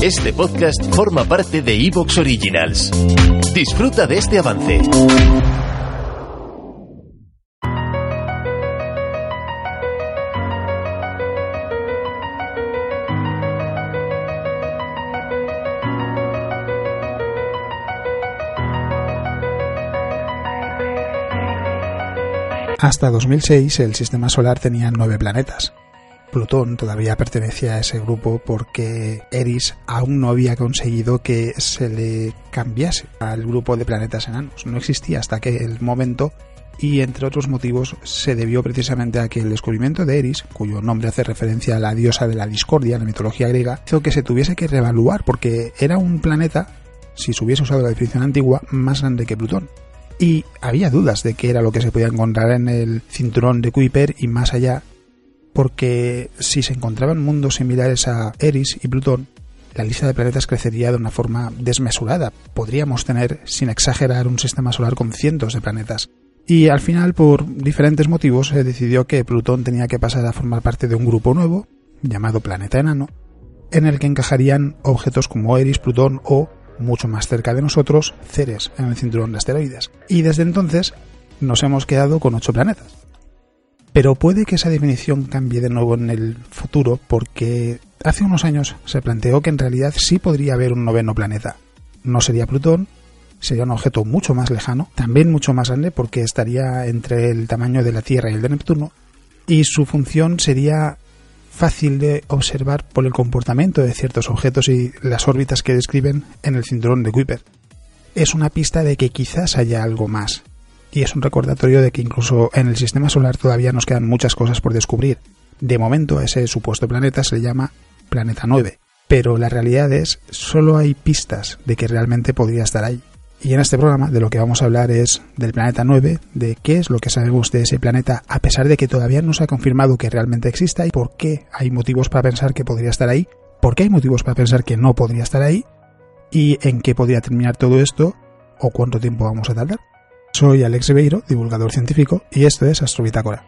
Este podcast forma parte de Evox Originals. Disfruta de este avance. Hasta 2006 el sistema solar tenía nueve planetas. Plutón todavía pertenecía a ese grupo porque Eris aún no había conseguido que se le cambiase al grupo de planetas enanos. No existía hasta aquel momento y entre otros motivos se debió precisamente a que el descubrimiento de Eris, cuyo nombre hace referencia a la diosa de la discordia en la mitología griega, hizo que se tuviese que reevaluar porque era un planeta, si se hubiese usado la definición antigua, más grande que Plutón y había dudas de qué era lo que se podía encontrar en el cinturón de Kuiper y más allá, porque si se encontraban mundos similares a Eris y Plutón, la lista de planetas crecería de una forma desmesurada. Podríamos tener, sin exagerar, un sistema solar con cientos de planetas. Y al final, por diferentes motivos, se decidió que Plutón tenía que pasar a formar parte de un grupo nuevo, llamado planeta enano, en el que encajarían objetos como Eris, Plutón o mucho más cerca de nosotros, Ceres, en el cinturón de asteroides. Y desde entonces nos hemos quedado con ocho planetas. Pero puede que esa definición cambie de nuevo en el futuro porque hace unos años se planteó que en realidad sí podría haber un noveno planeta. No sería Plutón, sería un objeto mucho más lejano, también mucho más grande porque estaría entre el tamaño de la Tierra y el de Neptuno, y su función sería fácil de observar por el comportamiento de ciertos objetos y las órbitas que describen en el cinturón de Kuiper. Es una pista de que quizás haya algo más, y es un recordatorio de que incluso en el sistema solar todavía nos quedan muchas cosas por descubrir. De momento ese supuesto planeta se llama Planeta 9, pero la realidad es solo hay pistas de que realmente podría estar ahí. Y en este programa de lo que vamos a hablar es del planeta 9, de qué es lo que sabemos de ese planeta a pesar de que todavía no se ha confirmado que realmente exista y por qué hay motivos para pensar que podría estar ahí, por qué hay motivos para pensar que no podría estar ahí y en qué podría terminar todo esto o cuánto tiempo vamos a tardar. Soy Alex Ribeiro, divulgador científico, y esto es Astrobitácora.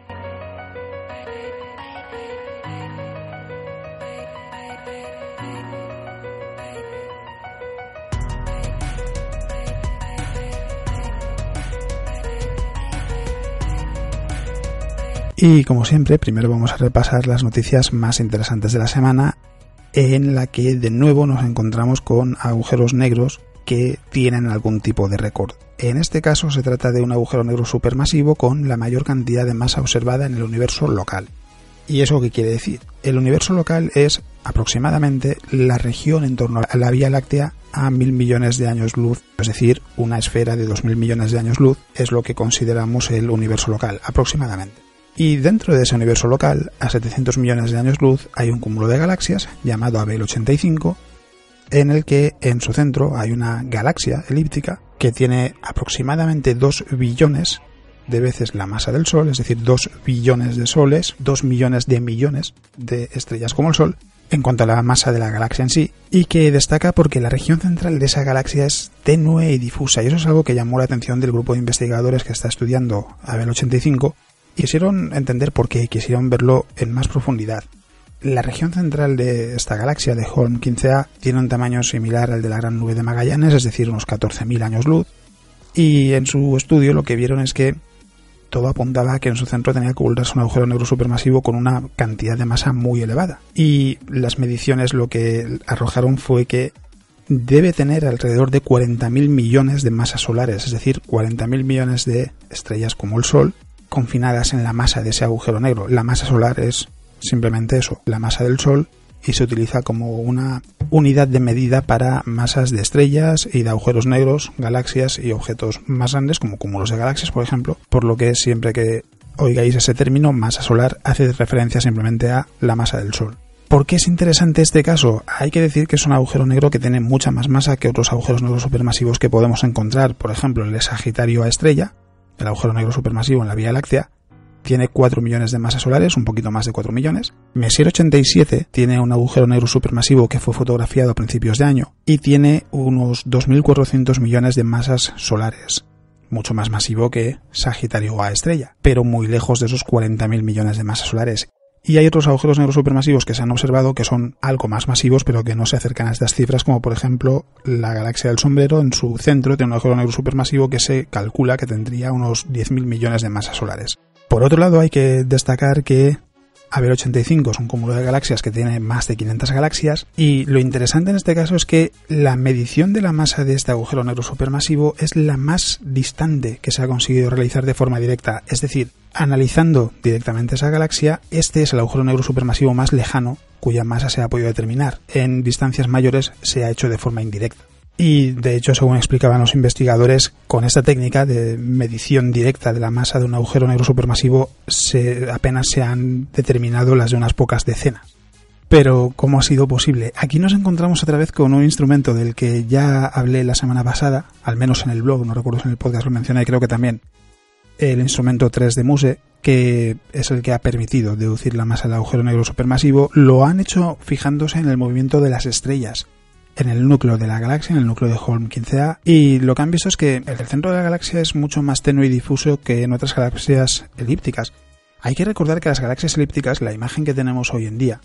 Y como siempre, primero vamos a repasar las noticias más interesantes de la semana, en la que de nuevo nos encontramos con agujeros negros que tienen algún tipo de récord. En este caso se trata de un agujero negro supermasivo con la mayor cantidad de masa observada en el universo local. ¿Y eso qué quiere decir? El universo local es aproximadamente la región en torno a la Vía Láctea a mil millones de años luz, es decir, una esfera de dos mil millones de años luz es lo que consideramos el universo local, aproximadamente. Y dentro de ese universo local, a 700 millones de años luz, hay un cúmulo de galaxias llamado Abel 85, en el que en su centro hay una galaxia elíptica que tiene aproximadamente 2 billones de veces la masa del Sol, es decir, 2 billones de soles, 2 millones de millones de estrellas como el Sol, en cuanto a la masa de la galaxia en sí, y que destaca porque la región central de esa galaxia es tenue y difusa, y eso es algo que llamó la atención del grupo de investigadores que está estudiando Abel 85, Quisieron entender por qué, quisieron verlo en más profundidad. La región central de esta galaxia de Holm 15A tiene un tamaño similar al de la Gran Nube de Magallanes, es decir, unos 14.000 años luz, y en su estudio lo que vieron es que todo apuntaba a que en su centro tenía que ocultarse un agujero negro supermasivo con una cantidad de masa muy elevada. Y las mediciones lo que arrojaron fue que debe tener alrededor de 40.000 millones de masas solares, es decir, 40.000 millones de estrellas como el Sol, confinadas en la masa de ese agujero negro. La masa solar es simplemente eso, la masa del Sol, y se utiliza como una unidad de medida para masas de estrellas y de agujeros negros, galaxias y objetos más grandes como cúmulos de galaxias, por ejemplo, por lo que siempre que oigáis ese término, masa solar, hace referencia simplemente a la masa del Sol. ¿Por qué es interesante este caso? Hay que decir que es un agujero negro que tiene mucha más masa que otros agujeros negros supermasivos que podemos encontrar, por ejemplo, el de Sagitario a estrella, el agujero negro supermasivo en la Vía Láctea, tiene 4 millones de masas solares, un poquito más de 4 millones. Messier 87 tiene un agujero negro supermasivo que fue fotografiado a principios de año y tiene unos 2.400 millones de masas solares, mucho más masivo que Sagitario A estrella, pero muy lejos de esos 40.000 millones de masas solares. Y hay otros agujeros negros supermasivos que se han observado que son algo más masivos, pero que no se acercan a estas cifras, como por ejemplo la galaxia del sombrero en su centro tiene un agujero negro supermasivo que se calcula que tendría unos 10.000 millones de masas solares. Por otro lado, hay que destacar que ABR85 es un cúmulo de galaxias que tiene más de 500 galaxias y lo interesante en este caso es que la medición de la masa de este agujero negro supermasivo es la más distante que se ha conseguido realizar de forma directa, es decir, analizando directamente esa galaxia, este es el agujero negro supermasivo más lejano cuya masa se ha podido determinar. En distancias mayores se ha hecho de forma indirecta. Y de hecho, según explicaban los investigadores, con esta técnica de medición directa de la masa de un agujero negro supermasivo se, apenas se han determinado las de unas pocas decenas. Pero, ¿cómo ha sido posible? Aquí nos encontramos otra vez con un instrumento del que ya hablé la semana pasada, al menos en el blog, no recuerdo si en el podcast lo mencioné, creo que también, el instrumento 3 de Muse, que es el que ha permitido deducir la masa del agujero negro supermasivo, lo han hecho fijándose en el movimiento de las estrellas en el núcleo de la galaxia, en el núcleo de Holm 15A, y lo que han visto es que el centro de la galaxia es mucho más tenue y difuso que en otras galaxias elípticas. Hay que recordar que las galaxias elípticas, la imagen que tenemos hoy en día,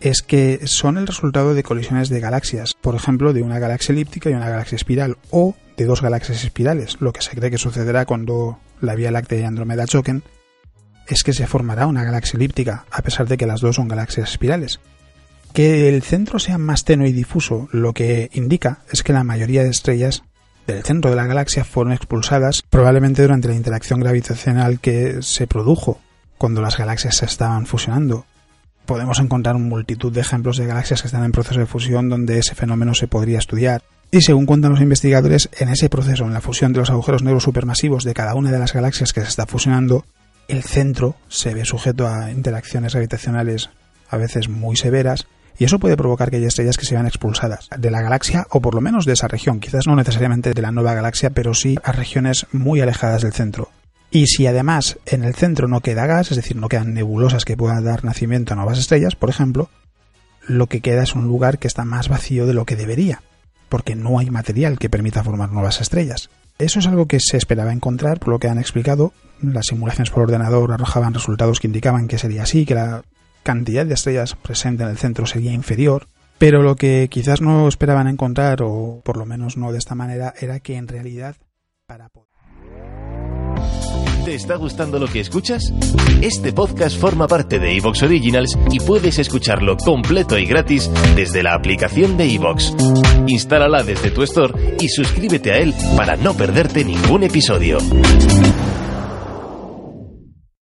es que son el resultado de colisiones de galaxias, por ejemplo, de una galaxia elíptica y una galaxia espiral, o de dos galaxias espirales. Lo que se cree que sucederá cuando la Vía Láctea y Andrómeda choquen es que se formará una galaxia elíptica, a pesar de que las dos son galaxias espirales. Que el centro sea más tenue y difuso lo que indica es que la mayoría de estrellas del centro de la galaxia fueron expulsadas probablemente durante la interacción gravitacional que se produjo cuando las galaxias se estaban fusionando. Podemos encontrar multitud de ejemplos de galaxias que están en proceso de fusión donde ese fenómeno se podría estudiar. Y según cuentan los investigadores, en ese proceso, en la fusión de los agujeros negros supermasivos de cada una de las galaxias que se está fusionando, el centro se ve sujeto a interacciones gravitacionales a veces muy severas y eso puede provocar que haya estrellas que sean expulsadas de la galaxia o por lo menos de esa región, quizás no necesariamente de la nueva galaxia, pero sí a regiones muy alejadas del centro. Y si además en el centro no queda gas, es decir, no quedan nebulosas que puedan dar nacimiento a nuevas estrellas, por ejemplo, lo que queda es un lugar que está más vacío de lo que debería, porque no hay material que permita formar nuevas estrellas. Eso es algo que se esperaba encontrar, por lo que han explicado. Las simulaciones por ordenador arrojaban resultados que indicaban que sería así, que la cantidad de estrellas presente en el centro sería inferior, pero lo que quizás no esperaban encontrar, o por lo menos no de esta manera, era que en realidad para ¿Te está gustando lo que escuchas? Este podcast forma parte de Evox Originals y puedes escucharlo completo y gratis desde la aplicación de Evox. Instálala desde tu store y suscríbete a él para no perderte ningún episodio.